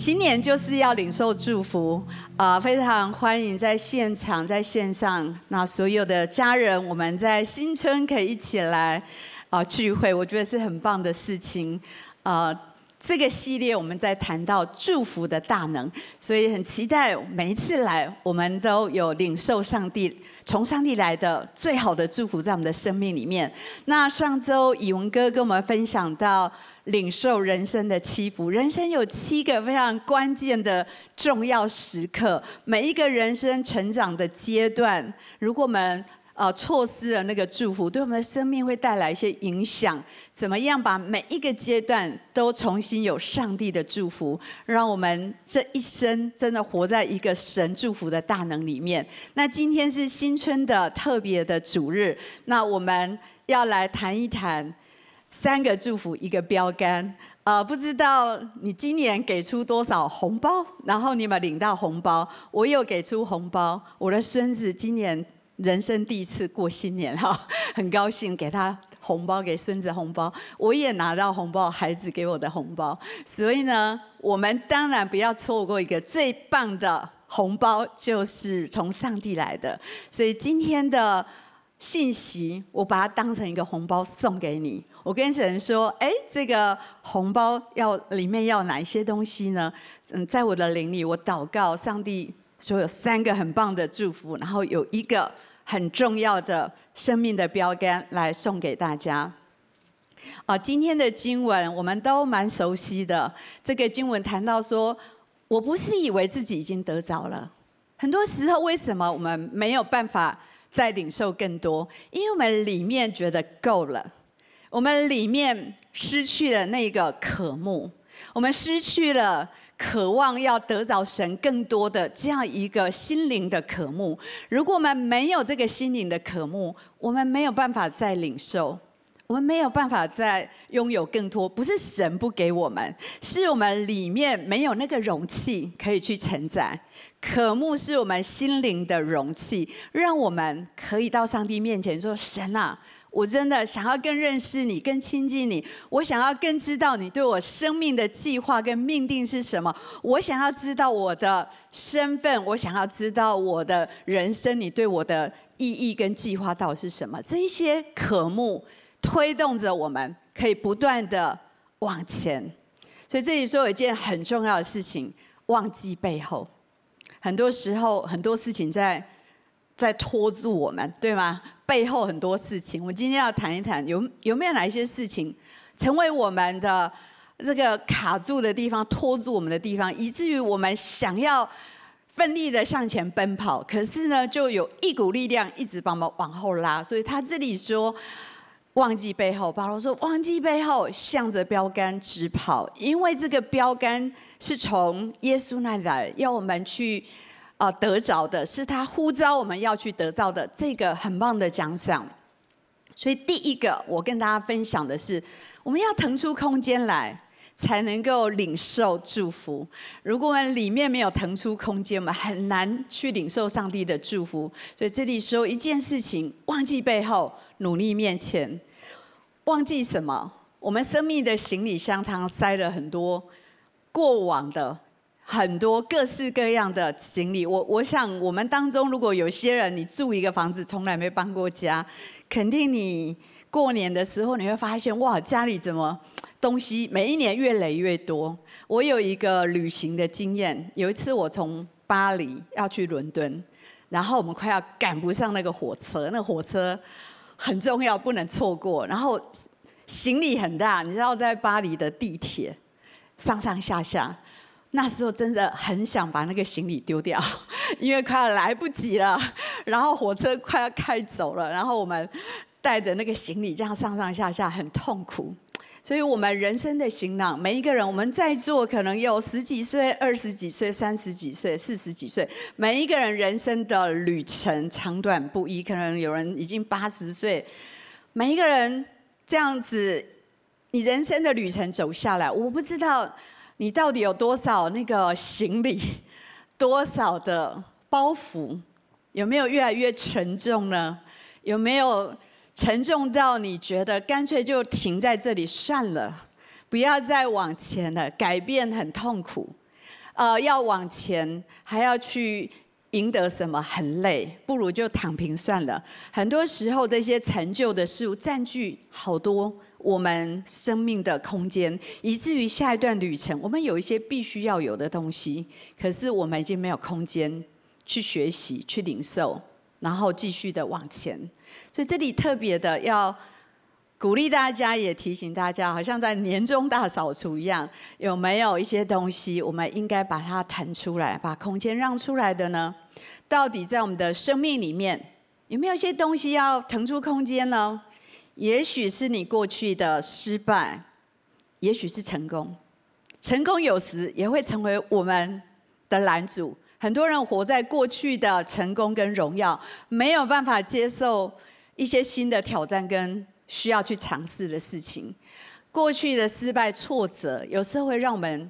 新年就是要领受祝福，啊、呃，非常欢迎在现场、在线上，那所有的家人，我们在新春可以一起来啊、聚会，我觉得是很棒的事情，啊、呃，这个系列我们在谈到祝福的大能，所以很期待每一次来，我们都有领受上帝从上帝来的最好的祝福在我们的生命里面。那上周以文哥跟我们分享到。领受人生的七福，人生有七个非常关键的重要时刻。每一个人生成长的阶段，如果我们呃错失了那个祝福，对我们的生命会带来一些影响。怎么样把每一个阶段都重新有上帝的祝福，让我们这一生真的活在一个神祝福的大能里面？那今天是新春的特别的主日，那我们要来谈一谈。三个祝福，一个标杆。呃，不知道你今年给出多少红包，然后你们领到红包？我有给出红包，我的孙子今年人生第一次过新年哈，很高兴给他红包，给孙子红包。我也拿到红包，孩子给我的红包。所以呢，我们当然不要错过一个最棒的红包，就是从上帝来的。所以今天的。信息，我把它当成一个红包送给你。我跟神说：“哎，这个红包要里面要哪一些东西呢？”嗯，在我的灵里，我祷告上帝说有三个很棒的祝福，然后有一个很重要的生命的标杆来送给大家。啊，今天的经文我们都蛮熟悉的。这个经文谈到说：“我不是以为自己已经得着了。”很多时候，为什么我们没有办法？再领受更多，因为我们里面觉得够了，我们里面失去了那个渴慕，我们失去了渴望要得着神更多的这样一个心灵的渴慕。如果我们没有这个心灵的渴慕，我们没有办法再领受，我们没有办法再拥有更多。不是神不给我们，是我们里面没有那个容器可以去承载。渴慕是我们心灵的容器，让我们可以到上帝面前说：“神啊，我真的想要更认识你，更亲近你。我想要更知道你对我生命的计划跟命定是什么。我想要知道我的身份，我想要知道我的人生，你对我的意义跟计划到底是什么？这一些渴慕推动着我们，可以不断的往前。所以这里说有一件很重要的事情：忘记背后。”很多时候，很多事情在在拖住我们，对吗？背后很多事情，我今天要谈一谈，有有没有哪一些事情成为我们的这个卡住的地方，拖住我们的地方，以至于我们想要奋力的向前奔跑，可是呢，就有一股力量一直把我们往后拉。所以他这里说，忘记背后，保罗说，忘记背后，向着标杆直跑，因为这个标杆。是从耶稣那里来，要我们去啊得着的，是他呼召我们要去得到的这个很棒的奖赏。所以第一个，我跟大家分享的是，我们要腾出空间来，才能够领受祝福。如果我们里面没有腾出空间，我们很难去领受上帝的祝福。所以这里说一件事情：忘记背后，努力面前。忘记什么？我们生命的行李箱常常塞了很多。过往的很多各式各样的行李，我我想我们当中如果有些人你住一个房子从来没搬过家，肯定你过年的时候你会发现哇，家里怎么东西每一年越来越多。我有一个旅行的经验，有一次我从巴黎要去伦敦，然后我们快要赶不上那个火车，那火车很重要不能错过，然后行李很大，你知道在巴黎的地铁。上上下下，那时候真的很想把那个行李丢掉，因为快要来不及了。然后火车快要开走了，然后我们带着那个行李这样上上下下，很痛苦。所以，我们人生的行囊，每一个人，我们在座可能有十几岁、二十几岁、三十几岁、四十几岁，每一个人人生的旅程长短不一，可能有人已经八十岁，每一个人这样子。你人生的旅程走下来，我不知道你到底有多少那个行李，多少的包袱，有没有越来越沉重呢？有没有沉重到你觉得干脆就停在这里算了，不要再往前了？改变很痛苦，呃，要往前，还要去赢得什么，很累，不如就躺平算了。很多时候，这些成就的事物占据好多我们生命的空间，以至于下一段旅程，我们有一些必须要有的东西，可是我们已经没有空间去学习、去领受，然后继续的往前。所以这里特别的要。鼓励大家，也提醒大家，好像在年终大扫除一样，有没有一些东西，我们应该把它腾出来，把空间让出来的呢？到底在我们的生命里面，有没有一些东西要腾出空间呢？也许是你过去的失败，也许是成功。成功有时也会成为我们的拦阻。很多人活在过去的成功跟荣耀，没有办法接受一些新的挑战跟。需要去尝试的事情，过去的失败挫折，有时候会让我们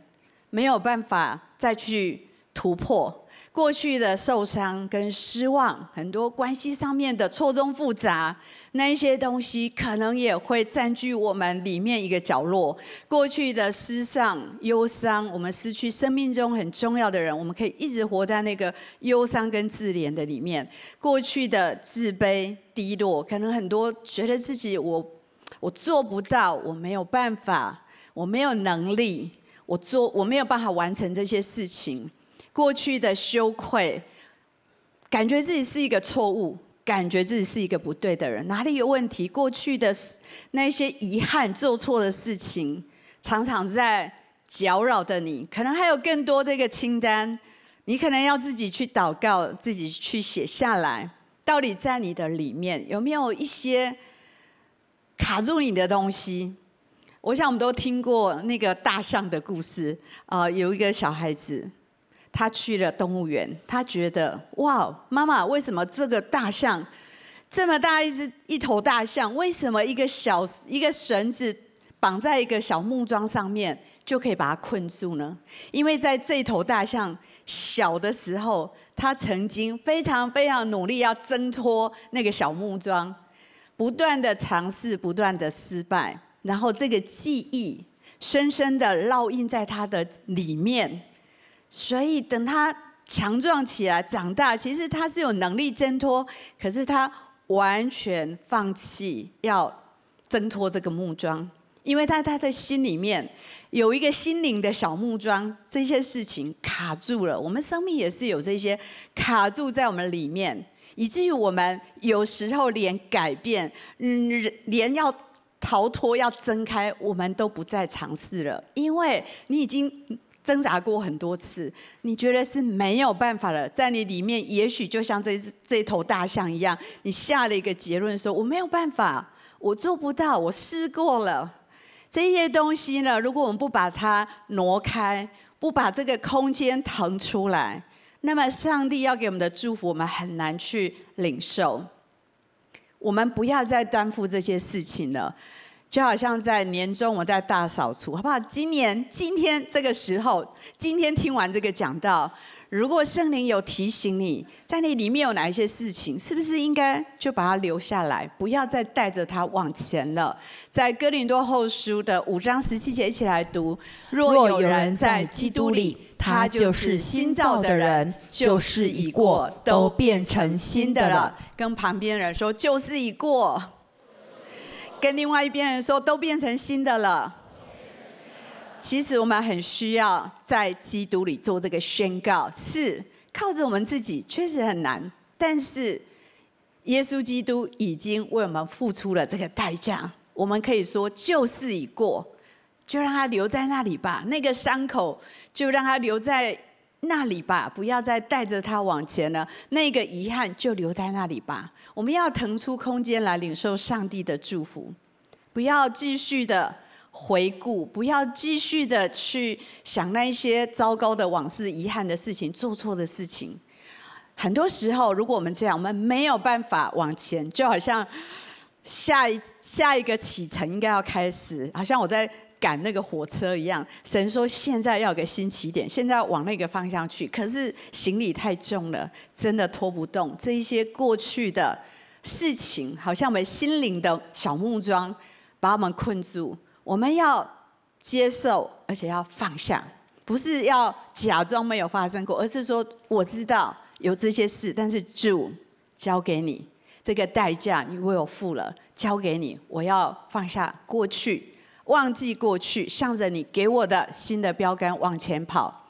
没有办法再去突破。过去的受伤跟失望，很多关系上面的错综复杂，那一些东西可能也会占据我们里面一个角落。过去的失丧、忧伤，我们失去生命中很重要的人，我们可以一直活在那个忧伤跟自怜的里面。过去的自卑、低落，可能很多觉得自己我我做不到，我没有办法，我没有能力，我做我没有办法完成这些事情。过去的羞愧，感觉自己是一个错误，感觉自己是一个不对的人，哪里有问题？过去的那些遗憾、做错的事情，常常在搅扰着你。可能还有更多这个清单，你可能要自己去祷告，自己去写下来。到底在你的里面有没有一些卡住你的东西？我想我们都听过那个大象的故事啊，呃，有一个小孩子。他去了动物园，他觉得哇，妈妈，为什么这个大象这么大一只一头大象，为什么一个小一个绳子绑在一个小木桩上面就可以把它困住呢？因为在这头大象小的时候，他曾经非常非常努力要挣脱那个小木桩，不断的尝试，不断的失败，然后这个记忆深深的烙印在他的里面。所以等他强壮起来、长大，其实他是有能力挣脱，可是他完全放弃要挣脱这个木桩，因为在他的心里面有一个心灵的小木桩，这些事情卡住了。我们生命也是有这些卡住在我们里面，以至于我们有时候连改变，嗯，连要逃脱、要挣开，我们都不再尝试了，因为你已经。挣扎过很多次，你觉得是没有办法了，在你里面，也许就像这这头大象一样，你下了一个结论说：“我没有办法，我做不到，我试过了。”这些东西呢，如果我们不把它挪开，不把这个空间腾出来，那么上帝要给我们的祝福，我们很难去领受。我们不要再担负这些事情了。就好像在年终，我在大扫除，好不好？今年今天这个时候，今天听完这个讲道，如果圣灵有提醒你，在你里面有哪一些事情，是不是应该就把它留下来，不要再带着它往前了？在哥林多后书的五章十七节，一起来读：若有人在基督里，他就是新造的人，旧事已过，都变成新的了。跟旁边人说，旧事已过。跟另外一边人说，都变成新的了。其实我们很需要在基督里做这个宣告，是靠着我们自己确实很难，但是耶稣基督已经为我们付出了这个代价。我们可以说旧事已过，就让它留在那里吧。那个伤口就让它留在那里吧，不要再带着它往前了。那个遗憾就留在那里吧。我们要腾出空间来领受上帝的祝福，不要继续的回顾，不要继续的去想那些糟糕的往事、遗憾的事情、做错的事情。很多时候，如果我们这样，我们没有办法往前，就好像下一下一个启程应该要开始，好像我在。赶那个火车一样，神说现在要个新起点，现在要往那个方向去。可是行李太重了，真的拖不动。这一些过去的事情，好像我们心灵的小木桩，把我们困住。我们要接受，而且要放下，不是要假装没有发生过，而是说我知道有这些事，但是主交给你，这个代价你为我付了，交给你，我要放下过去，忘记过去，向着你给我的新的标杆往前跑。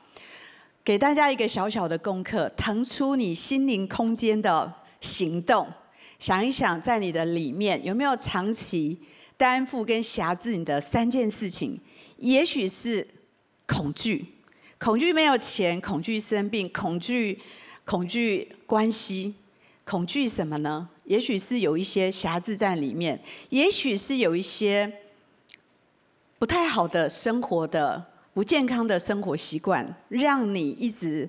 给大家一个小小的功课，腾出你心灵空间的行动，想一想，在你的里面有没有长期担负跟辖制你的三件事情？也许是恐惧，恐惧没有钱，恐惧生病，恐惧恐惧关系，恐惧什么呢？也许是有一些辖制在里面，也许是有一些不太好的生活的。不健康的生活习惯，让你一直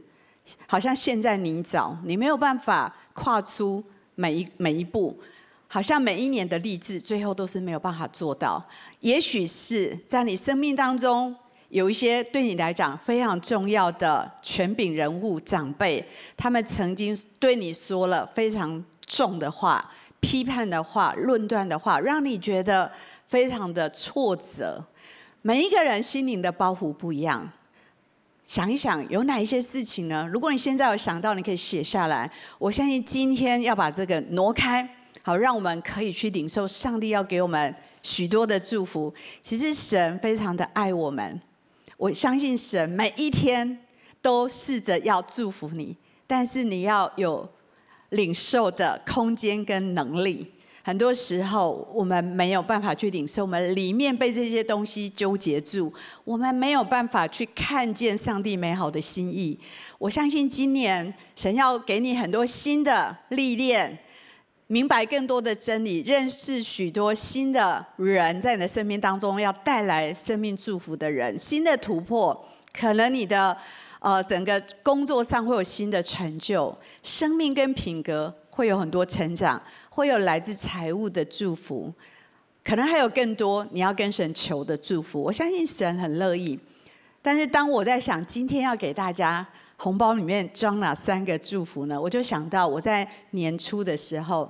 好像陷在泥沼，你没有办法跨出每一每一步，好像每一年的励志，最后都是没有办法做到。也许是在你生命当中有一些对你来讲非常重要的权柄人物、长辈，他们曾经对你说了非常重的话、批判的话、论断的话，让你觉得非常的挫折。每一个人心灵的包袱不一样，想一想有哪一些事情呢？如果你现在有想到，你可以写下来。我相信今天要把这个挪开，好，让我们可以去领受上帝要给我们许多的祝福。其实神非常的爱我们，我相信神每一天都试着要祝福你，但是你要有领受的空间跟能力。很多时候，我们没有办法去领受，我们里面被这些东西纠结住，我们没有办法去看见上帝美好的心意。我相信今年神要给你很多新的历练，明白更多的真理，认识许多新的人，在你的生命当中要带来生命祝福的人，新的突破，可能你的呃整个工作上会有新的成就，生命跟品格会有很多成长。会有来自财务的祝福，可能还有更多你要跟神求的祝福。我相信神很乐意。但是当我在想今天要给大家红包里面装哪三个祝福呢？我就想到我在年初的时候，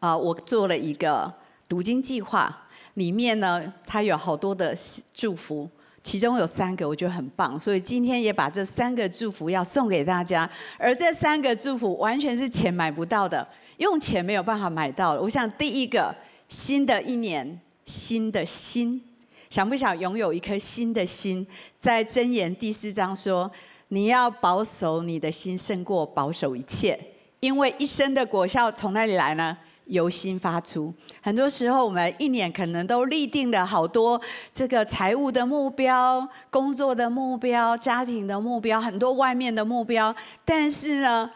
啊，我做了一个读经计划，里面呢它有好多的祝福，其中有三个我觉得很棒，所以今天也把这三个祝福要送给大家。而这三个祝福完全是钱买不到的。用钱没有办法买到。我想第一个，新的一年，新的心，想不想拥有一颗新的心？在箴言第四章说，你要保守你的心胜过保守一切，因为一生的果效从哪里来呢？由心发出。很多时候，我们一年可能都立定了好多这个财务的目标、工作的目标、家庭的目标，很多外面的目标。但是呢，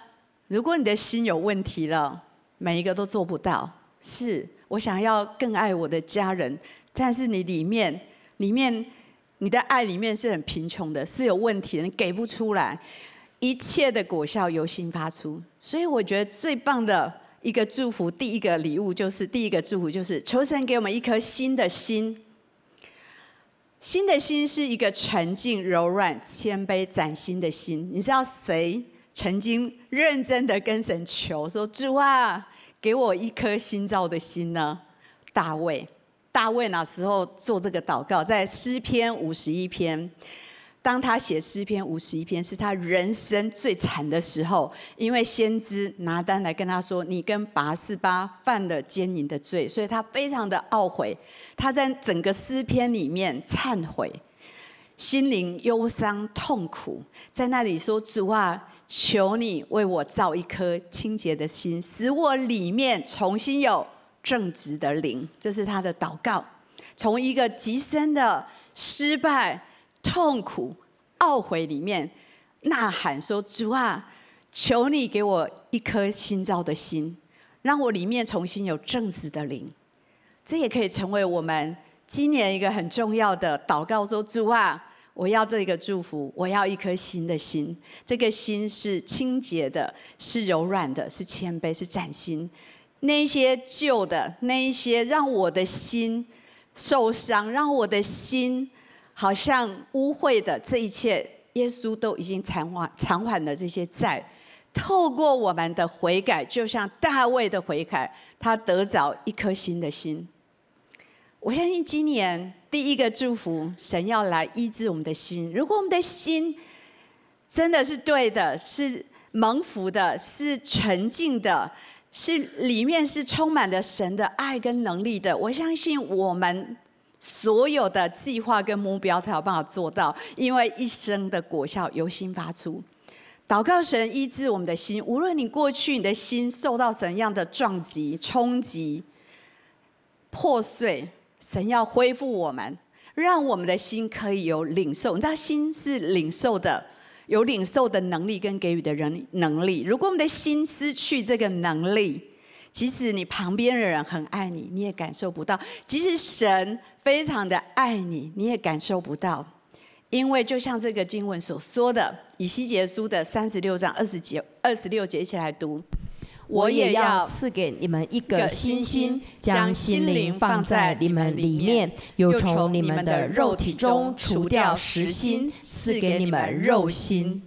如果你的心有问题了，每一个都做不到，是我想要更爱我的家人，但是你里面，里面你的爱里面是很贫穷的，是有问题的，你给不出来，一切的果效由心发出。所以我觉得最棒的一个祝福，第一个礼物就是第一个祝福就是求神给我们一颗新的心，新的心是一个纯净、柔软、谦卑、崭新的心。你知道谁？曾经认真的跟神求说：“主啊，给我一颗新造的心呢。”大卫，大卫那时候做这个祷告，在诗篇五十一篇，当他写诗篇五十一篇，是他人生最惨的时候，因为先知拿单来跟他说：“你跟拔示巴犯了奸淫的罪。”所以他非常的懊悔，他在整个诗篇里面忏悔，心灵忧伤痛苦，在那里说：“主啊。”求你为我造一颗清洁的心，使我里面重新有正直的灵。这是他的祷告。从一个极深的失败、痛苦、懊悔里面呐喊说：“主啊，求你给我一颗新造的心，让我里面重新有正直的灵。”这也可以成为我们今年一个很重要的祷告。说：“主啊。”我要这个祝福，我要一颗新的心。这个心是清洁的，是柔软的，是谦卑，是崭新。那些旧的，那一些让我的心受伤，让我的心好像污秽的这一切，耶稣都已经偿还偿还了这些债。透过我们的悔改，就像大卫的悔改，他得着一颗新的心。我相信今年第一个祝福，神要来医治我们的心。如果我们的心真的是对的，是蒙福的，是纯净的，是里面是充满着神的爱跟能力的，我相信我们所有的计划跟目标才有办法做到，因为一生的果效由心发出。祷告神医治我们的心，无论你过去你的心受到怎样的撞击、冲击、破碎，神要恢复我们，让我们的心可以有领受。你知道，心是领受的，有领受的能力跟给予的人能力。如果我们的心失去这个能力，即使你旁边的人很爱你，你也感受不到；即使神非常的爱你，你也感受不到。因为就像这个经文所说的，《以西结书》的三十六章二十节、二十六节，一起来读：我也要赐给你们一个新心，将心灵放在你们里面，又从你们的肉体中除掉实心，赐给你们肉心。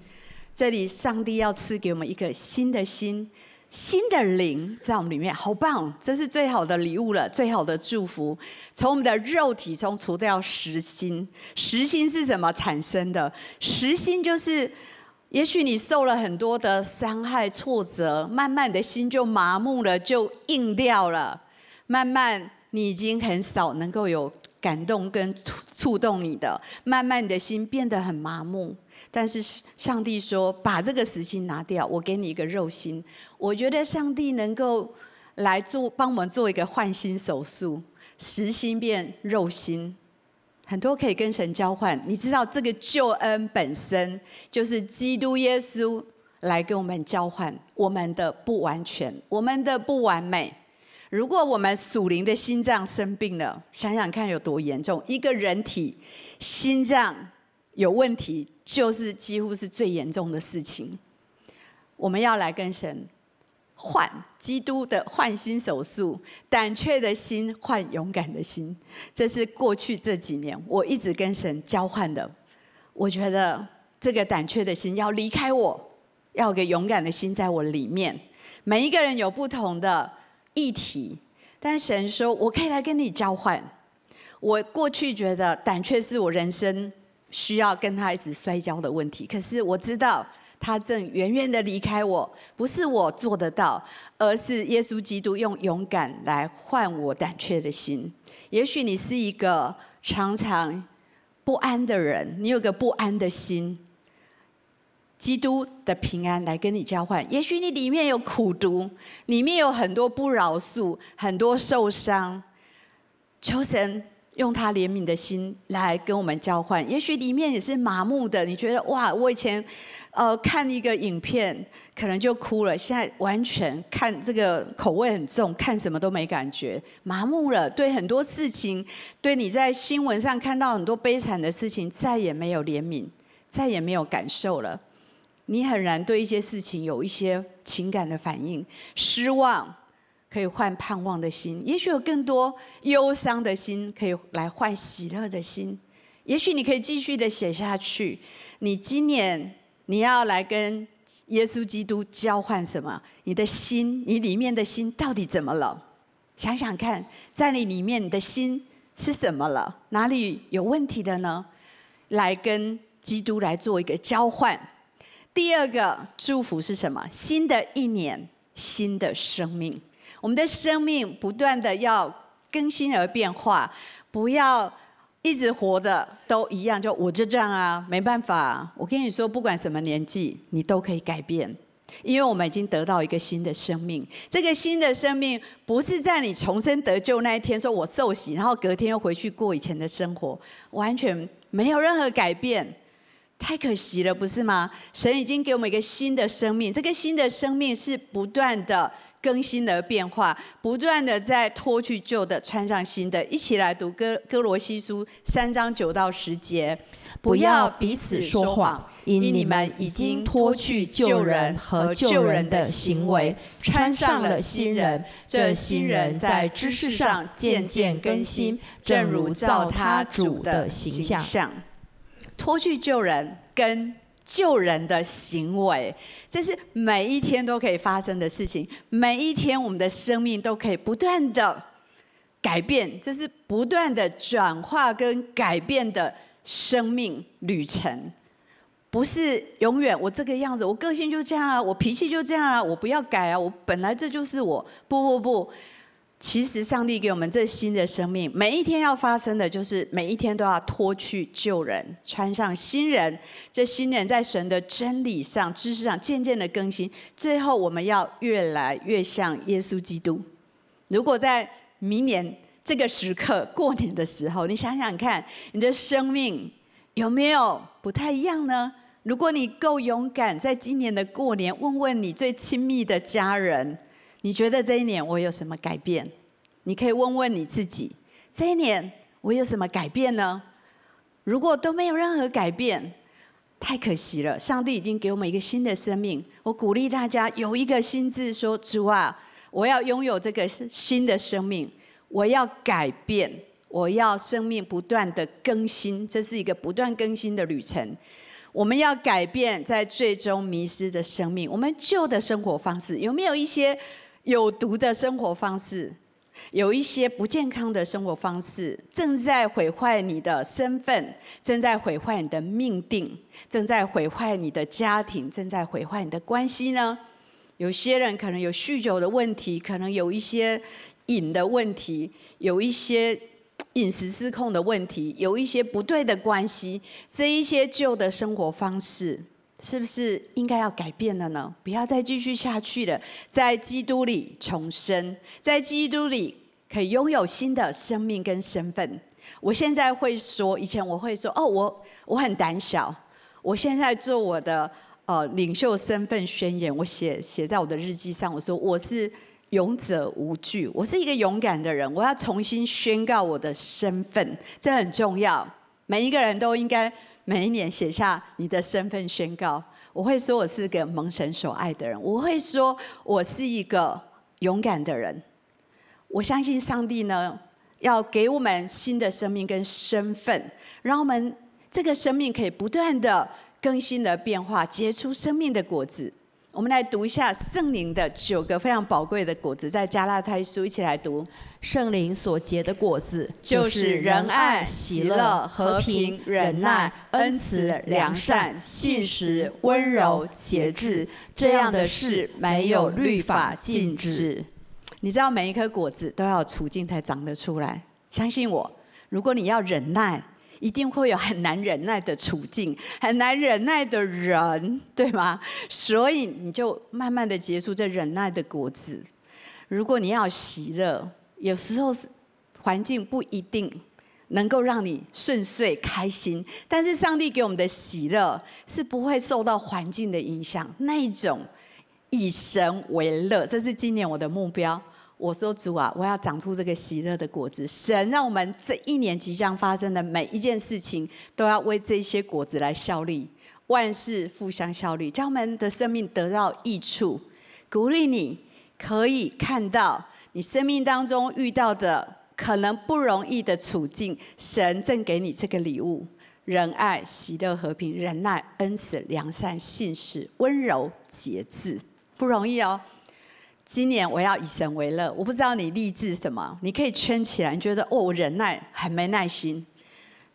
这里，上帝要赐给我们一个新的心。新的灵在我们里面，好棒！这是最好的礼物了，最好的祝福。从我们的肉体中除掉实心，实心是什么产生的？实心就是，也许你受了很多的伤害、挫折，慢慢的心就麻木了，就硬掉了。慢慢，你已经很少能够有感动跟触动你的，慢慢你的心变得很麻木。但是上帝说：“把这个石心拿掉，我给你一个肉心。”我觉得上帝能够来做，帮我们做一个换心手术，实心变肉心，很多可以跟神交换。你知道这个救恩本身就是基督耶稣来跟我们交换我们的不完全，我们的不完美。如果我们属灵的心脏生病了，想想看有多严重。一个人体心脏有问题。就是几乎是最严重的事情。我们要来跟神换基督的换心手术，胆怯的心换勇敢的心。这是过去这几年我一直跟神交换的。我觉得这个胆怯的心要离开我，要有个勇敢的心在我里面。每一个人有不同的议题，但神说我可以来跟你交换。我过去觉得胆怯是我人生。需要跟他一直摔跤的问题，可是我知道他正远远的离开我，不是我做得到，而是耶稣基督用勇敢来换我胆怯的心。也许你是一个常常不安的人，你有个不安的心，基督的平安来跟你交换。也许你里面有苦毒，里面有很多不饶恕，很多受伤，求神。用他怜悯的心来跟我们交换，也许里面也是麻木的。你觉得哇，我以前呃看一个影片可能就哭了，现在完全看这个口味很重，看什么都没感觉，麻木了。对很多事情，对你在新闻上看到很多悲惨的事情，再也没有怜悯，再也没有感受了。你很难对一些事情有一些情感的反应，失望。可以换盼望的心，也许有更多忧伤的心可以来换喜乐的心。也许你可以继续的写下去。你今年你要来跟耶稣基督交换什么？你的心，你里面的心到底怎么了？想想看，在你里面，你的心是什么了？哪里有问题的呢？来跟基督来做一个交换。第二个祝福是什么？新的一年，新的生命。我们的生命不断的要更新而变化，不要一直活着都一样，就我就这样啊，没办法。我跟你说，不管什么年纪，你都可以改变，因为我们已经得到一个新的生命。这个新的生命不是在你重生得救那一天，说我受洗，然后隔天又回去过以前的生活，完全没有任何改变，太可惜了，不是吗？神已经给我们一个新的生命，这个新的生命是不断的。更新而变化，不断的在脱去旧的，穿上新的。一起来读哥哥罗西书三章九到十节，不要彼此说谎，因你们已经脱去旧人和旧人的行为，穿上了新人。这新人在知识上渐渐更新，正如照他主的形象。脱去旧人跟。救人的行为，这是每一天都可以发生的事情。每一天，我们的生命都可以不断的改变，这是不断的转化跟改变的生命旅程，不是永远我这个样子，我个性就这样啊，我脾气就这样啊，我不要改啊，我本来这就是我。不不不，其实上帝给我们这新的生命，每一天要发生的就是每一天都要脱去旧人，穿上新人。这新人在神的真理上、知识上渐渐的更新，最后我们要越来越像耶稣基督。如果在明年这个时刻，过年的时候，你想想看，你的生命有没有不太一样呢？如果你够勇敢，在今年的过年，问问你最亲密的家人，你觉得这一年我有什么改变？你可以问问你自己，这一年我有什么改变呢？如果都没有任何改变，太可惜了。上帝已经给我们一个新的生命，我鼓励大家有一个心志，说主啊。我要拥有这个新的生命，我要改变，我要生命不断的更新，这是一个不断更新的旅程。我们要改变在最终迷失的生命，我们旧的生活方式有没有一些有毒的生活方式？有一些不健康的生活方式正在毁坏你的身份，正在毁坏你的命定，正在毁坏你的家庭，正在毁坏你的关系呢？有些人可能有酗酒的问题，可能有一些瘾的问题，有一些饮食失控的问题，有一些不对的关系，这一些旧的生活方式，是不是应该要改变了呢？不要再继续下去了，在基督里重生，在基督里可以拥有新的生命跟身份。我现在会说，以前我会说，哦，我我很胆小，我现在做我的。呃，领袖身份宣言，我写写在我的日记上。我说我是勇者无惧，我是一个勇敢的人。我要重新宣告我的身份，这很重要。每一个人都应该每一年写下你的身份宣告。我会说我是个蒙神所爱的人，我会说我是一个勇敢的人。我相信上帝呢，要给我们新的生命跟身份，让我们这个生命可以不断的。更新的变化，结出生命的果子。我们来读一下圣灵的九个非常宝贵的果子，在加拉太书一起来读。圣灵所结的果子，就是仁爱、喜乐、和平、忍耐、恩慈、良善、信实、温柔、节制。这样的事没有律法禁止。你知道，每一颗果子都要有处境才长得出来。相信我，如果你要忍耐。一定会有很难忍耐的处境，很难忍耐的人，对吗？所以你就慢慢的结束这忍耐的果子。如果你要喜乐，有时候环境不一定能够让你顺遂开心，但是上帝给我们的喜乐是不会受到环境的影响，那一种以神为乐，这是今年我的目标。我说主啊，我要长出这个喜乐的果子。神让我们这一年即将发生的每一件事情，都要为这些果子来效力，万事互相效力，叫我们的生命得到益处。鼓励你可以看到你生命当中遇到的可能不容易的处境，神正给你这个礼物：仁爱、喜乐、和平、忍耐、恩慈、良善、信实、温柔、节制，不容易哦。今年我要以神为乐，我不知道你立志什么，你可以圈起来。你觉得哦，我忍耐很没耐心，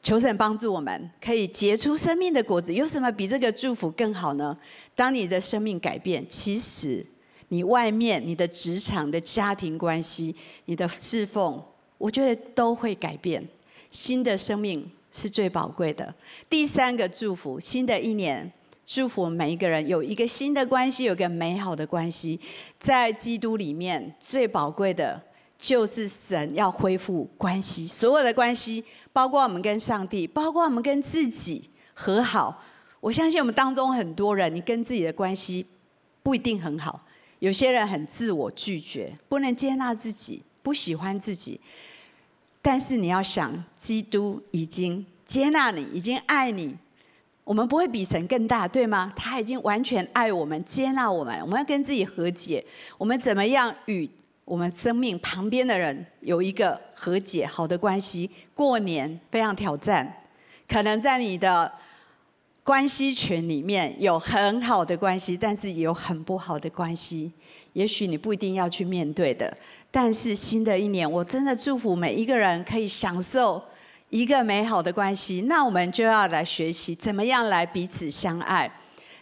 求神帮助我们，可以结出生命的果子。有什么比这个祝福更好呢？当你的生命改变，其实你外面、你的职场的家庭关系、你的侍奉，我觉得都会改变。新的生命是最宝贵的。第三个祝福，新的一年。祝福我们每一个人有一个新的关系，有个美好的关系，在基督里面最宝贵的，就是神要恢复关系，所有的关系，包括我们跟上帝，包括我们跟自己和好。我相信我们当中很多人，你跟自己的关系不一定很好，有些人很自我拒绝，不能接纳自己，不喜欢自己。但是你要想，基督已经接纳你，已经爱你。我们不会比神更大，对吗？他已经完全爱我们、接纳我们。我们要跟自己和解。我们怎么样与我们生命旁边的人有一个和解、好的关系？过年非常挑战，可能在你的关系群里面有很好的关系，但是也有很不好的关系。也许你不一定要去面对的，但是新的一年，我真的祝福每一个人可以享受一个美好的关系。那我们就要来学习怎么样来彼此相爱，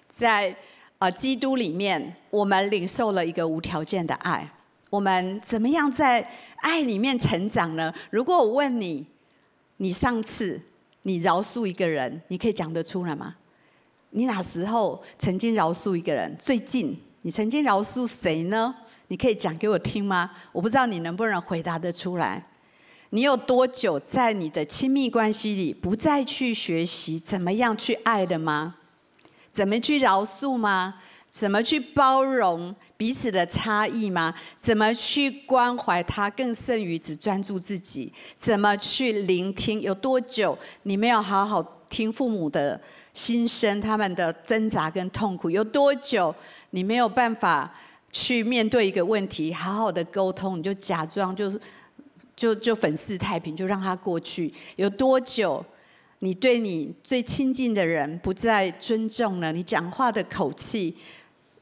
在啊基督里面，我们领受了一个无条件的爱。我们怎么样在爱里面成长呢？如果我问你，你上次你饶恕一个人，你可以讲得出来吗？你哪时候曾经饶恕一个人？最近？你曾经饶恕谁呢？你可以讲给我听吗？我不知道你能不能回答得出来。你有多久在你的亲密关系里不再去学习怎么样去爱的吗？怎么去饶恕吗？怎么去包容彼此的差异吗？怎么去关怀他更胜于只专注自己？怎么去聆听？有多久你没有好好听父母的心声，他们的挣扎跟痛苦？有多久？你没有办法去面对一个问题，好好的沟通，你就假装就是就就粉饰太平，就让它过去。有多久，你对你最亲近的人不再尊重了？你讲话的口气，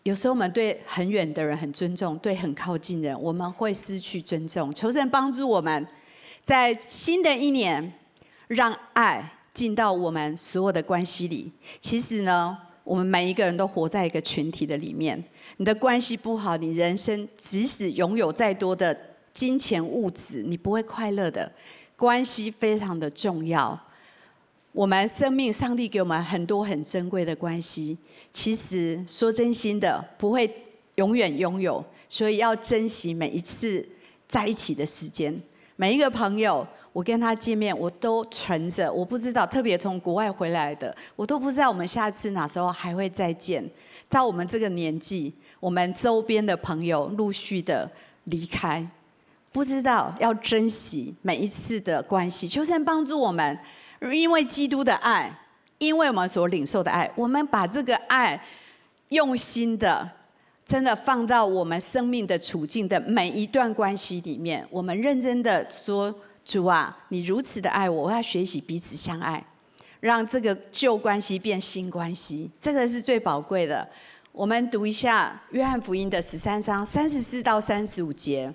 有时候我们对很远的人很尊重，对很靠近的人我们会失去尊重。求神帮助我们，在新的一年，让爱进到我们所有的关系里。其实呢。我们每一个人都活在一个群体的里面。你的关系不好，你人生即使拥有再多的金钱物质，你不会快乐的。关系非常的重要。我们生命，上帝给我们很多很珍贵的关系。其实说真心的，不会永远拥有，所以要珍惜每一次在一起的时间。每一个朋友。我跟他见面，我都存着。我不知道，特别从国外回来的，我都不知道我们下次哪时候还会再见。到我们这个年纪，我们周边的朋友陆续的离开，不知道要珍惜每一次的关系。求神帮助我们，因为基督的爱，因为我们所领受的爱，我们把这个爱用心的，真的放到我们生命的处境的每一段关系里面，我们认真的说。主啊，你如此的爱我，我要学习彼此相爱，让这个旧关系变新关系，这个是最宝贵的。我们读一下约翰福音的十三章三十四到三十五节：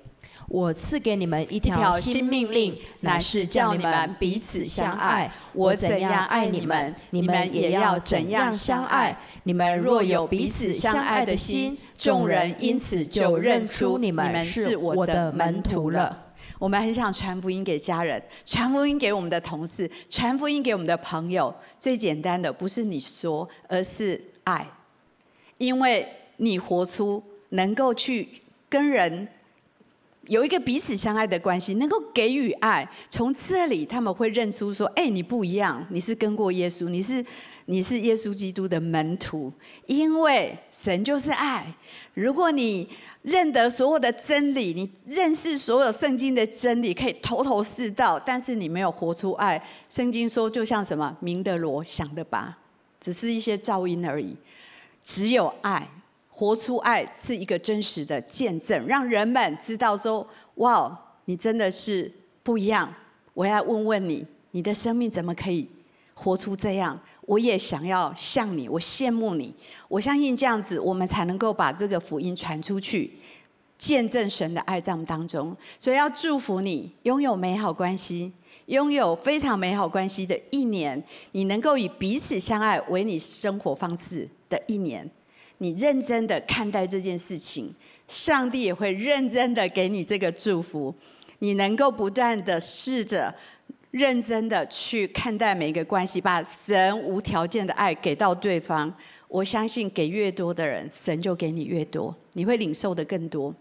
我赐给你们一条新命令，乃是叫你们彼此相爱。我怎样爱你们，你们也要怎样相爱。你们若有彼此相爱的心，众人因此就认出你们是我的门徒了。我们很想传福音给家人，传福音给我们的同事，传福音给我们的朋友。最简单的不是你说，而是爱，因为你活出能够去跟人有一个彼此相爱的关系，能够给予爱。从这里他们会认出说：“哎，你不一样，你是跟过耶稣，你是你是耶稣基督的门徒。”因为神就是爱。如果你认得所有的真理，你认识所有圣经的真理，可以头头是道，但是你没有活出爱。圣经说，就像什么鸣的锣，响的鈸，只是一些噪音而已。只有爱，活出爱是一个真实的见证，让人们知道说：哇，你真的是不一样。我要问问你，你的生命怎么可以活出这样？我也想要像你，我羡慕你。我相信这样子，我们才能够把这个福音传出去，见证神的爱在我们当中。所以要祝福你拥有美好关系，拥有非常美好关系的一年。你能够以彼此相爱为你生活方式的一年，你认真的看待这件事情，上帝也会认真的给你这个祝福。你能够不断的试着。认真的去看待每一个关系，把神无条件的爱给到对方。我相信给越多的人，神就给你越多，你会领受的更多。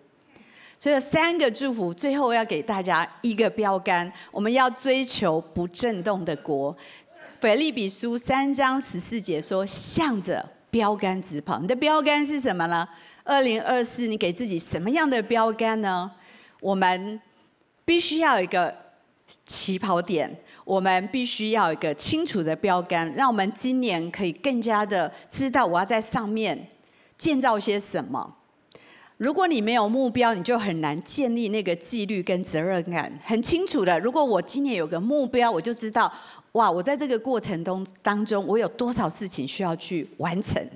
所以三个祝福，最后要给大家一个标杆：我们要追求不震动的国。腓立比书三章十四节说：“向着标杆直跑。”你的标杆是什么呢？二零二四，你给自己什么样的标杆呢？我们必须要有一个。起跑点，我们必须要有一个清楚的标杆，让我们今年可以更加的知道我要在上面建造些什么。如果你没有目标，你就很难建立那个纪律跟责任感。很清楚的，如果我今年有个目标，我就知道哇，我在这个过程中当中，我有多少事情需要去完成？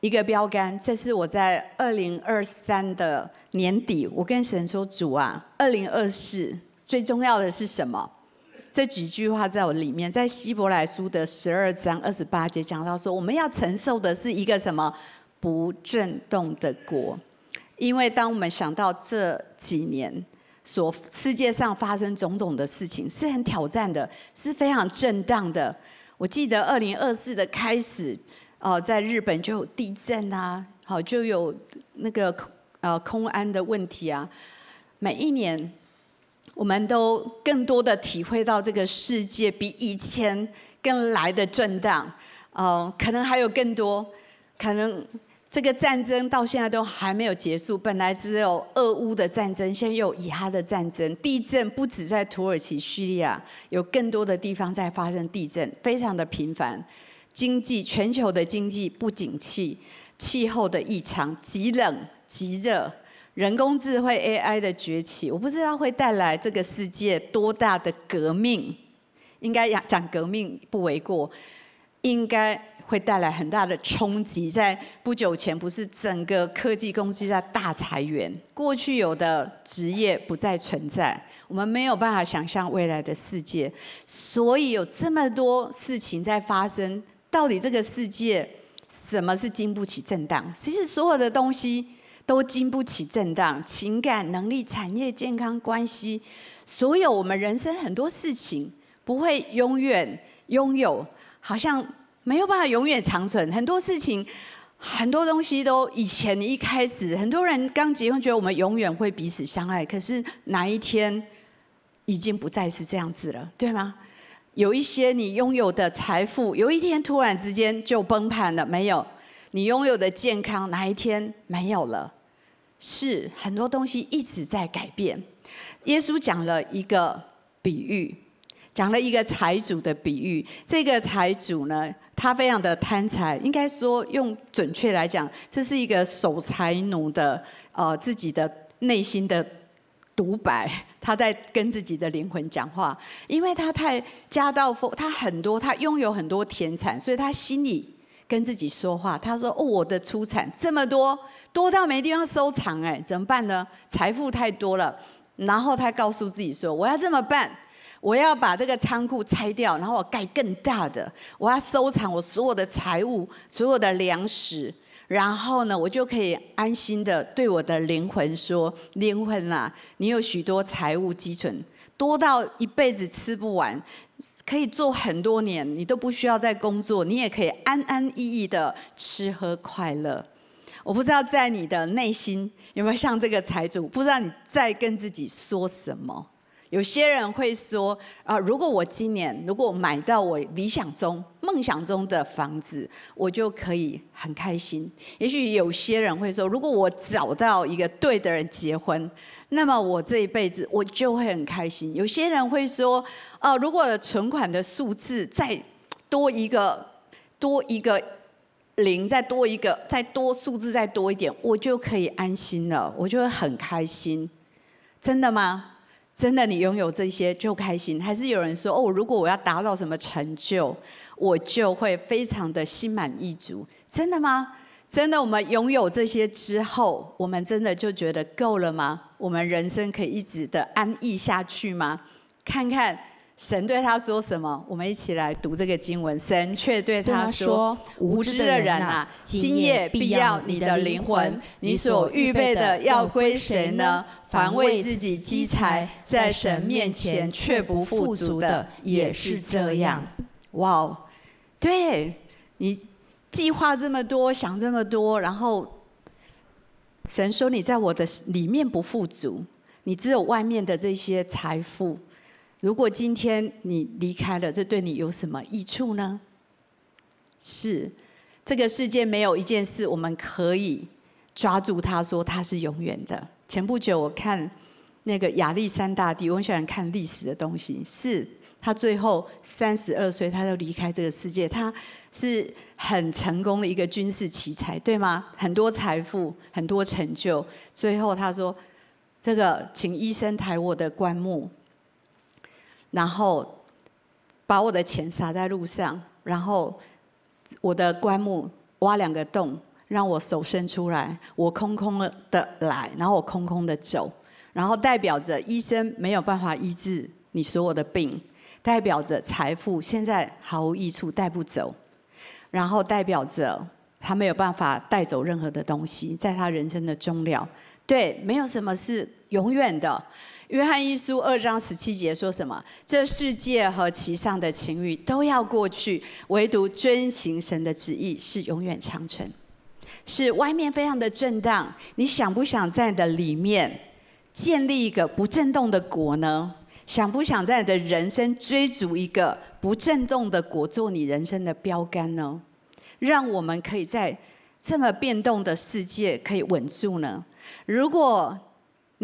一个标杆，这是我在二零二三的年底，我跟神说：“主啊，二零二四最重要的是什么？”这几句话在我里面，在希伯来书的十二章二十八节讲到说，我们要承受的是一个什么不震动的国，因为当我们想到这几年所世界上发生种种的事情，是很挑战的，是非常震荡的。我记得二零二四的开始，哦，在日本就有地震啊，好就有那个呃空安的问题啊，每一年。我们都更多的体会到这个世界比以前更来的震荡，哦，可能还有更多，可能这个战争到现在都还没有结束。本来只有俄乌的战争，现在又有以哈的战争，地震不止在土耳其、叙利亚，有更多的地方在发生地震，非常的频繁。经济全球的经济不景气，气候的异常，极冷极热。人工智慧 AI 的崛起，我不知道会带来这个世界多大的革命，应该讲革命不为过，应该会带来很大的冲击。在不久前，不是整个科技公司在大裁员，过去有的职业不再存在，我们没有办法想象未来的世界，所以有这么多事情在发生。到底这个世界什么是经不起震荡？其实所有的东西。都经不起震荡，情感、能力、产业、健康、关系，所有我们人生很多事情不会永远拥有，好像没有办法永远长存。很多事情，很多东西都以前你一开始，很多人刚结婚觉得我们永远会彼此相爱，可是哪一天已经不再是这样子了，对吗？有一些你拥有的财富，有一天突然之间就崩盘了，没有。你拥有的健康哪一天没有了？是很多东西一直在改变。耶稣讲了一个比喻，讲了一个财主的比喻。这个财主呢，他非常的贪财，应该说用准确来讲，这是一个守财奴的呃自己的内心的独白，他在跟自己的灵魂讲话。因为他太家道丰，他很多，他拥有很多田产，所以他心里。跟自己说话，他说：“哦，我的出产这么多，多到没地方收藏，哎，怎么办呢？财富太多了。”然后他告诉自己说：“我要这么办，我要把这个仓库拆掉，然后我盖更大的，我要收藏我所有的财物，所有的粮食，然后呢，我就可以安心的对我的灵魂说：灵魂啊，你有许多财物积存，多到一辈子吃不完。”可以做很多年，你都不需要再工作，你也可以安安逸逸的吃喝快乐。我不知道在你的内心有没有像这个财主，不知道你在跟自己说什么。有些人会说：啊，如果我今年如果买到我理想中、梦想中的房子，我就可以很开心。也许有些人会说：如果我找到一个对的人结婚。那么我这一辈子我就会很开心。有些人会说，哦，如果存款的数字再多一个，多一个零，再多一个，再多数字再多一点，我就可以安心了，我就会很开心。真的吗？真的，你拥有这些就开心？还是有人说，哦，如果我要达到什么成就，我就会非常的心满意足？真的吗？真的，我们拥有这些之后，我们真的就觉得够了吗？我们人生可以一直的安逸下去吗？看看神对他说什么。我们一起来读这个经文。神却对他说：“无知的人啊，今夜必要你的灵魂，你所预备的要归谁呢？凡为自己积财，在神面前却不富足的，也是这样。”哇哦，对你。计划这么多，想这么多，然后神说：“你在我的里面不富足，你只有外面的这些财富。如果今天你离开了，这对你有什么益处呢？”是这个世界没有一件事我们可以抓住它，说它是永远的。前不久我看那个亚历山大帝，我很喜欢看历史的东西，是他最后三十二岁，他就离开这个世界，他。是很成功的一个军事奇才，对吗？很多财富，很多成就。最后他说：“这个，请医生抬我的棺木。”然后把我的钱撒在路上，然后我的棺木挖两个洞，让我手伸出来，我空空的来，然后我空空的走，然后代表着医生没有办法医治你所有的病，代表着财富现在毫无益处，带不走，然后代表着他没有办法带走任何的东西，在他人生的终了，对，没有什么是永远的。约翰一书二章十七节说什么？这世界和其上的情欲都要过去，唯独遵行神的旨意是永远长存。是外面非常的震荡，你想不想在你的里面建立一个不震动的国呢？想不想在你的人生追逐一个不震动的国，做你人生的标杆呢？让我们可以在这么变动的世界可以稳住呢？如果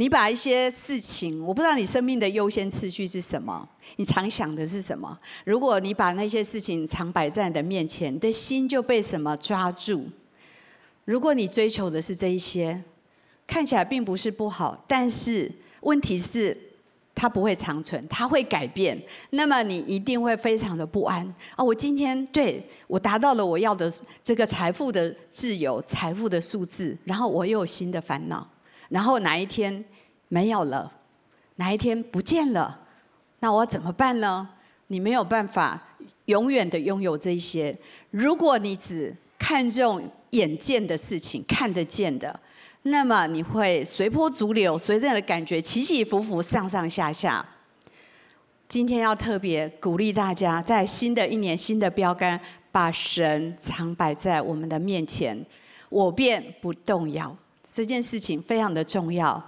你把一些事情，我不知道你生命的优先次序是什么，你常想的是什么？如果你把那些事情常摆在你的面前，你的心就被什么抓住？如果你追求的是这一些，看起来并不是不好，但是问题是它不会长存，它会改变。那么你一定会非常的不安啊！我今天对我达到了我要的这个财富的自由、财富的数字，然后我又有新的烦恼。然后哪一天没有了，哪一天不见了，那我怎么办呢？你没有办法永远的拥有这些。如果你只看重眼见的事情，看得见的，那么你会随波逐流，随着你的感觉起起伏伏，上上下下。今天要特别鼓励大家，在新的一年，新的标杆，把神常摆在我们的面前，我便不动摇。这件事情非常的重要，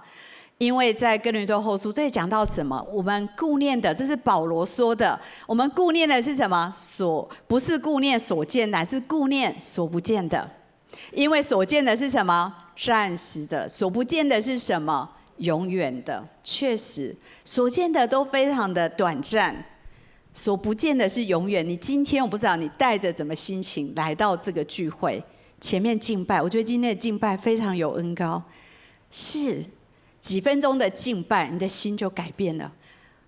因为在哥林多后书这里讲到什么？我们顾念的，这是保罗说的。我们顾念的是什么？所不是顾念所见，乃是顾念所不见的。因为所见的是什么？暂时的；所不见的是什么？永远的。确实，所见的都非常的短暂，所不见的是永远。你今天我不知道你带着怎么心情来到这个聚会。前面敬拜，我觉得今天的敬拜非常有恩膏，是几分钟的敬拜，你的心就改变了，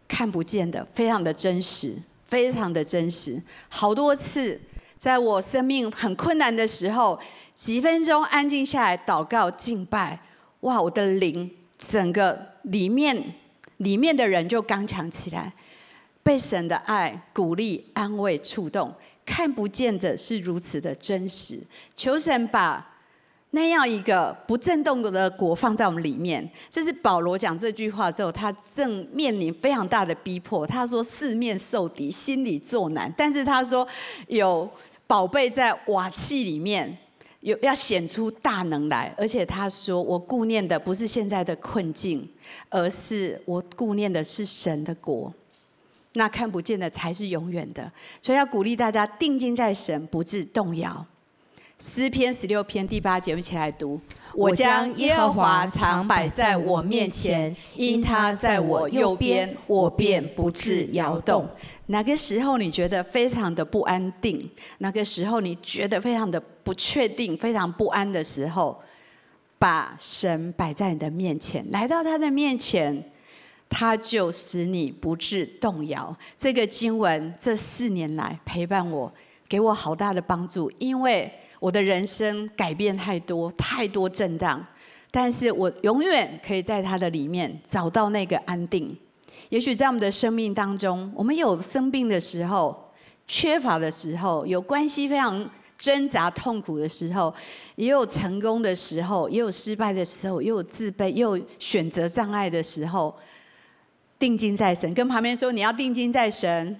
看不见的，非常的真实，非常的真实。好多次，在我生命很困难的时候，几分钟安静下来祷告敬拜，哇，我的灵整个里面里面的人就刚强起来，被神的爱鼓励、安慰、触动。看不见的是如此的真实，求神把那样一个不震动的国放在我们里面。这是保罗讲这句话的时候，他正面临非常大的逼迫。他说四面受敌，心里作难。但是他说有宝贝在瓦器里面，有要显出大能来。而且他说我顾念的不是现在的困境，而是我顾念的是神的国。那看不见的才是永远的，所以要鼓励大家定睛在神，不致动摇。诗篇十六篇第八节，我们一起来读：我将耶和华常摆在我面前，因他在我右边，我便不致摇动。哪个时候你觉得非常的不安定？哪个时候你觉得非常的不确定、非常不安的时候，把神摆在你的面前，来到他的面前。他就使你不致动摇。这个经文这四年来陪伴我，给我好大的帮助。因为我的人生改变太多，太多震荡，但是我永远可以在他的里面找到那个安定。也许在我们的生命当中，我们有生病的时候，缺乏的时候，有关系非常挣扎痛苦的时候，也有成功的时候，也有失败的时候，也有自卑，也有选择障碍的时候。定睛在神，跟旁边说，你要定睛在神。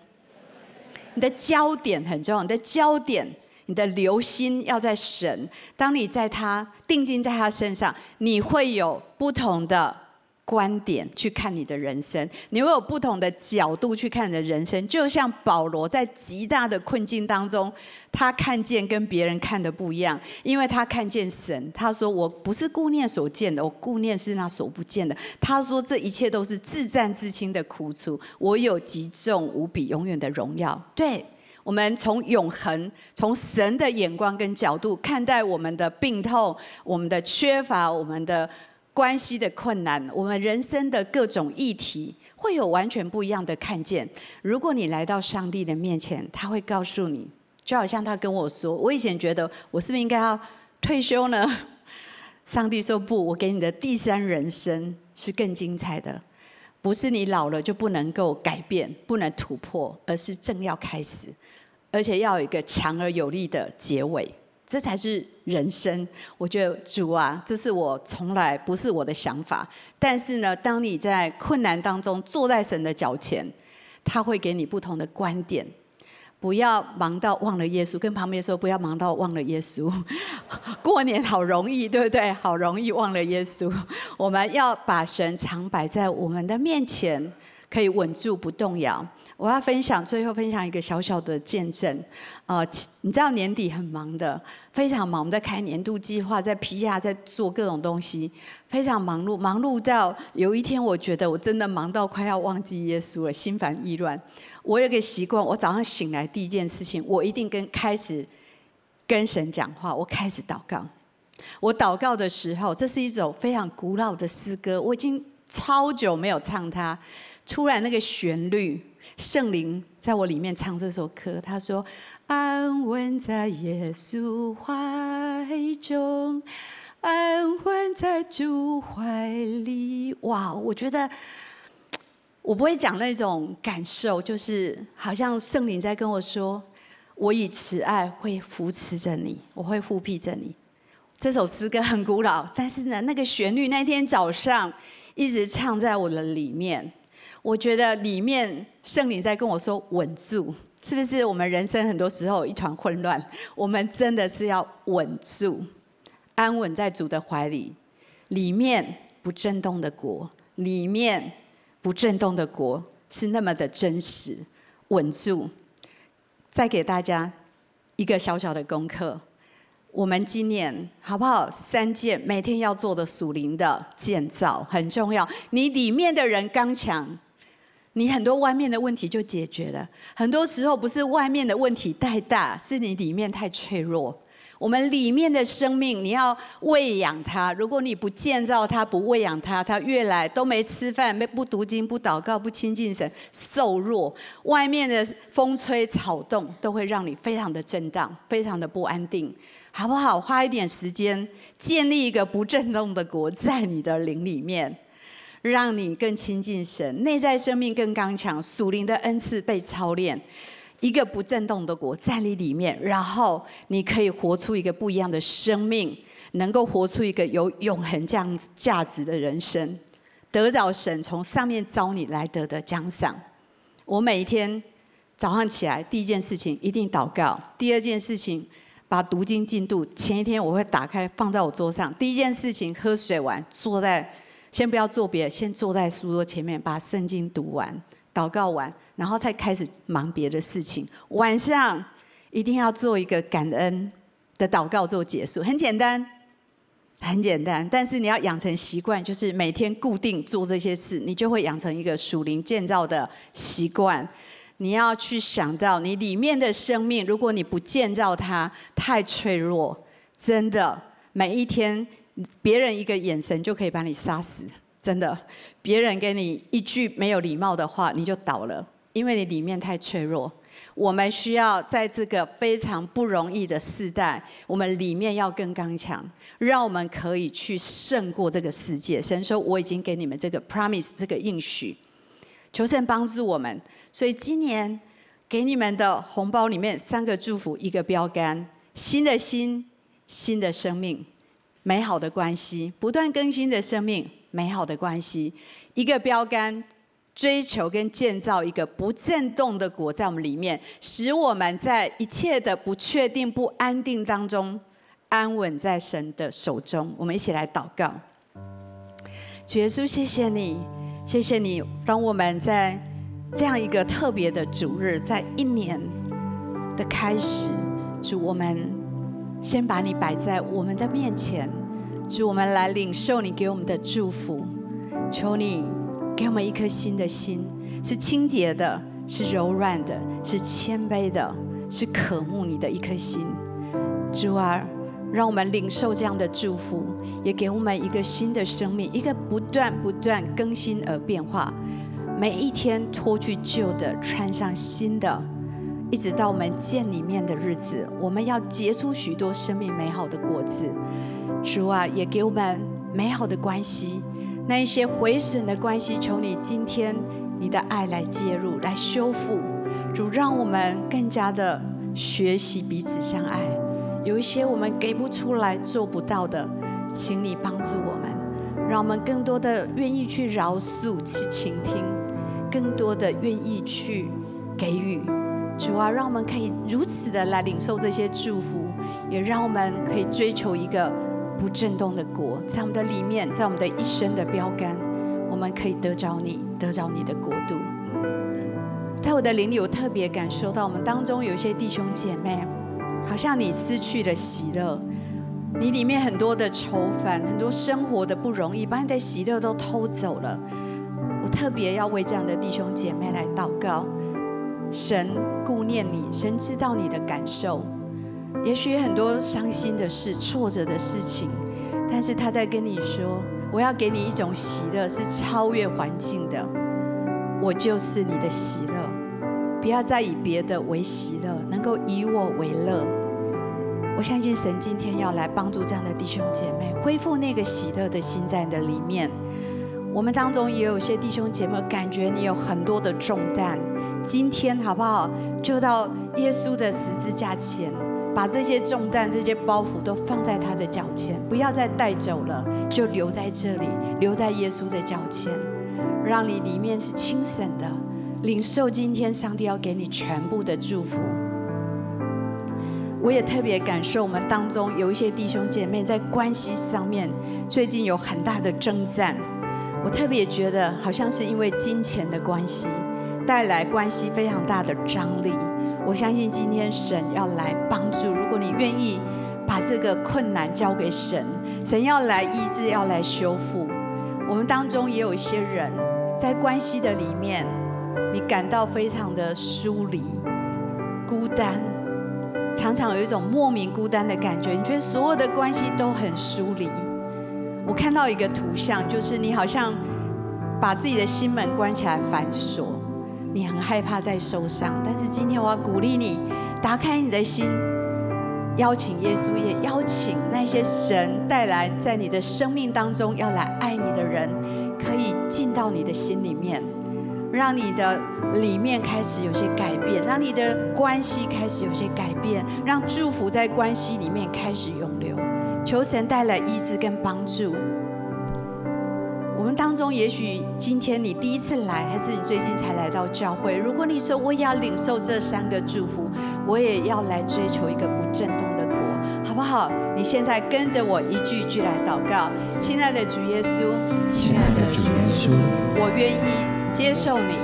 你的焦点很重要，你的焦点，你的留心要在神。当你在他定睛在他身上，你会有不同的。观点去看你的人生，你会有不同的角度去看你的人生。就像保罗在极大的困境当中，他看见跟别人看的不一样，因为他看见神。他说：“我不是顾念所见的，我顾念是那所不见的。”他说：“这一切都是自战自轻的苦楚，我有极重无比永远的荣耀。”对我们从永恒、从神的眼光跟角度看待我们的病痛、我们的缺乏、我们的。关系的困难，我们人生的各种议题，会有完全不一样的看见。如果你来到上帝的面前，他会告诉你，就好像他跟我说：“我以前觉得我是不是应该要退休呢？” 上帝说：“不，我给你的第三人生是更精彩的，不是你老了就不能够改变、不能突破，而是正要开始，而且要有一个强而有力的结尾。”这才是人生。我觉得主啊，这是我从来不是我的想法。但是呢，当你在困难当中坐在神的脚前，他会给你不同的观点。不要忙到忘了耶稣，跟旁边说不要忙到忘了耶稣。过年好容易，对不对？好容易忘了耶稣。我们要把神常摆在我们的面前，可以稳住不动摇。我要分享，最后分享一个小小的见证。呃，你知道年底很忙的，非常忙，我们在开年度计划，在批下，在做各种东西，非常忙碌，忙碌到有一天，我觉得我真的忙到快要忘记耶稣了，心烦意乱。我有个习惯，我早上醒来第一件事情，我一定跟开始跟神讲话，我开始祷告。我祷告的时候，这是一首非常古老的诗歌，我已经超久没有唱它，突然那个旋律。圣灵在我里面唱这首歌，他说：“安稳在耶稣怀中，安稳在主怀里。”哇，我觉得我不会讲那种感受，就是好像圣灵在跟我说：“我以慈爱会扶持着你，我会护庇着你。”这首诗歌很古老，但是呢，那个旋律那天早上一直唱在我的里面。我觉得里面圣灵在跟我说稳住，是不是？我们人生很多时候一团混乱，我们真的是要稳住，安稳在主的怀里，里面不震动的国，里面不震动的国是那么的真实，稳住。再给大家一个小小的功课，我们今年好不好？三件每天要做的属灵的建造很重要，你里面的人刚强。你很多外面的问题就解决了，很多时候不是外面的问题太大，是你里面太脆弱。我们里面的生命，你要喂养它。如果你不建造它，不喂养它，它越来都没吃饭，没不读经，不祷告，不亲近神，瘦弱。外面的风吹草动都会让你非常的震荡，非常的不安定，好不好？花一点时间建立一个不震动的国在你的灵里面。让你更亲近神，内在生命更刚强，属灵的恩赐被操练，一个不震动的国在你里面，然后你可以活出一个不一样的生命，能够活出一个有永恒这样价值的人生，得着神从上面召你来得的奖赏。我每一天早上起来第一件事情一定祷告，第二件事情把读经进度前一天我会打开放在我桌上，第一件事情喝水完坐在。先不要做别的，先坐在书桌前面，把圣经读完、祷告完，然后再开始忙别的事情。晚上一定要做一个感恩的祷告做结束，很简单，很简单。但是你要养成习惯，就是每天固定做这些事，你就会养成一个属灵建造的习惯。你要去想到你里面的生命，如果你不建造它，太脆弱，真的每一天。别人一个眼神就可以把你杀死，真的。别人给你一句没有礼貌的话，你就倒了，因为你里面太脆弱。我们需要在这个非常不容易的时代，我们里面要更刚强，让我们可以去胜过这个世界。神说：“我已经给你们这个 promise，这个应许，求神帮助我们。”所以今年给你们的红包里面三个祝福，一个标杆：新的心，新的生命。美好的关系，不断更新的生命，美好的关系，一个标杆，追求跟建造一个不震动的国在我们里面，使我们在一切的不确定、不安定当中，安稳在神的手中。我们一起来祷告，主耶稣，谢谢你，谢谢你，让我们在这样一个特别的主日，在一年的开始，主我们。先把你摆在我们的面前，主，我们来领受你给我们的祝福。求你给我们一颗新的心，是清洁的，是柔软的，是谦卑的，是渴慕你的一颗心。主啊，让我们领受这样的祝福，也给我们一个新的生命，一个不断不断更新而变化，每一天脱去旧的，穿上新的，一直到我们见里面的日子，我们要结出许多生命美好的果子。主啊，也给我们美好的关系，那一些毁损的关系，求你今天你的爱来介入，来修复。主，让我们更加的学习彼此相爱。有一些我们给不出来、做不到的，请你帮助我们，让我们更多的愿意去饶恕、去倾听，更多的愿意去给予。主啊，让我们可以如此的来领受这些祝福，也让我们可以追求一个不震动的国，在我们的里面，在我们的一生的标杆，我们可以得着你，得着你的国度。在我的灵里，我特别感受到，我们当中有一些弟兄姐妹。好像你失去了喜乐，你里面很多的愁烦，很多生活的不容易，把你的喜乐都偷走了。我特别要为这样的弟兄姐妹来祷告，神顾念你，神知道你的感受。也许很多伤心的事、挫折的事情，但是他在跟你说：“我要给你一种喜乐，是超越环境的。我就是你的喜乐。”不要再以别的为喜乐，能够以我为乐。我相信神今天要来帮助这样的弟兄姐妹，恢复那个喜乐的心在你的里面。我们当中也有些弟兄姐妹，感觉你有很多的重担。今天好不好？就到耶稣的十字架前，把这些重担、这些包袱都放在他的脚前，不要再带走了，就留在这里，留在耶稣的脚前，让你里面是轻省的。领受今天上帝要给你全部的祝福。我也特别感受，我们当中有一些弟兄姐妹在关系上面最近有很大的征战。我特别觉得，好像是因为金钱的关系带来关系非常大的张力。我相信今天神要来帮助，如果你愿意把这个困难交给神，神要来医治，要来修复。我们当中也有一些人在关系的里面。你感到非常的疏离、孤单，常常有一种莫名孤单的感觉。你觉得所有的关系都很疏离。我看到一个图像，就是你好像把自己的心门关起来反锁，你很害怕再受伤。但是今天我要鼓励你，打开你的心，邀请耶稣，也邀请那些神带来在你的生命当中要来爱你的人，可以进到你的心里面。让你的里面开始有些改变，让你的关系开始有些改变，让祝福在关系里面开始涌流。求神带来医治跟帮助。我们当中，也许今天你第一次来，还是你最近才来到教会。如果你说我也要领受这三个祝福，我也要来追求一个不震动的国，好不好？你现在跟着我一句一句来祷告。亲爱的主耶稣，亲爱的主耶稣，我愿意。接受你，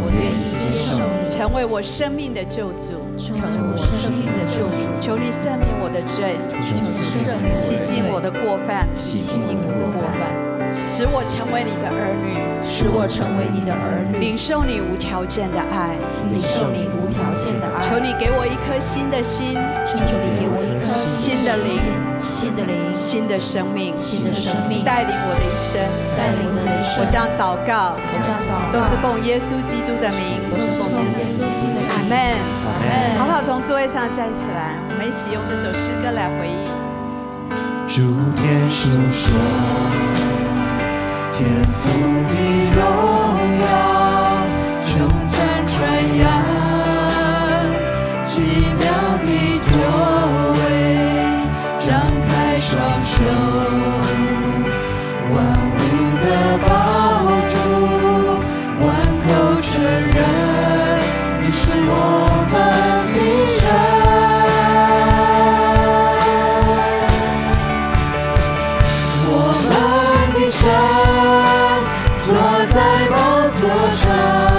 我愿意接受你，成为我生命的救主，成为我生命的救主。求你赦免我的罪，求你赦免洗净我的过犯，洗净我的过犯，使我成为你的儿女，使我成为你的儿女。领受你无条件的爱，领受你无条件的爱。求你给我一颗新的心，求你给我一颗新的灵。新的灵，新的生命，新的生命，带领我的一生，带领我的一生。我将祷告，都是奉耶稣基督的名，都是奉耶稣基督的名。阿门，阿门。好不好？从座位上站起来，我们一起用这首诗歌来回应。诸天述说，天父的荣多少？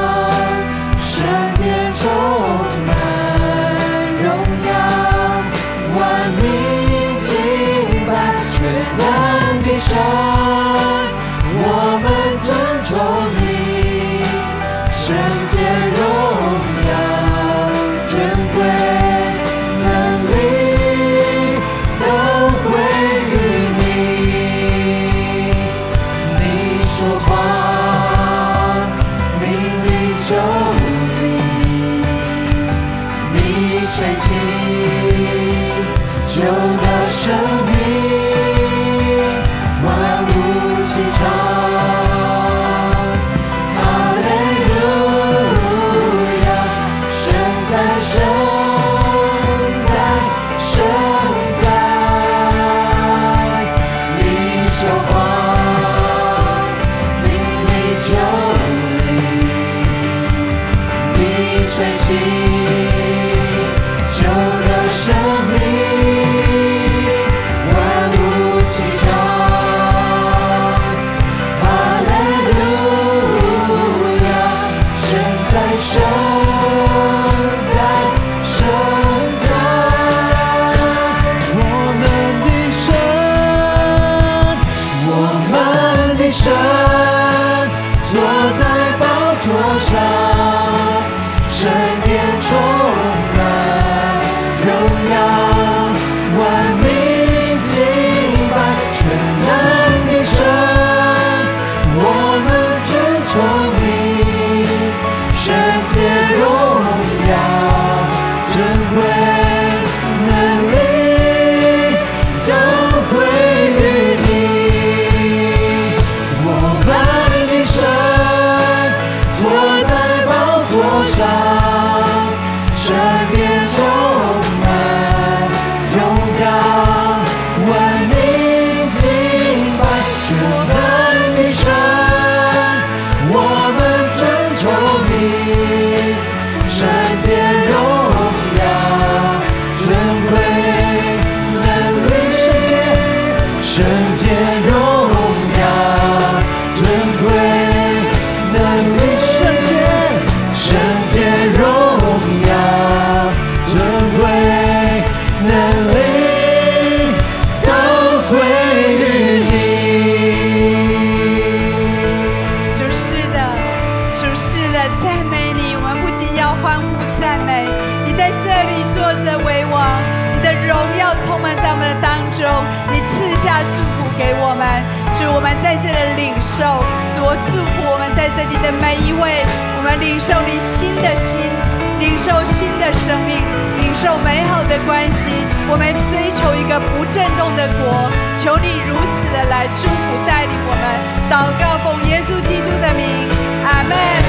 有美好的关系，我们追求一个不震动的国，求你如此的来祝福带领我们，祷告奉耶稣基督的名，阿门。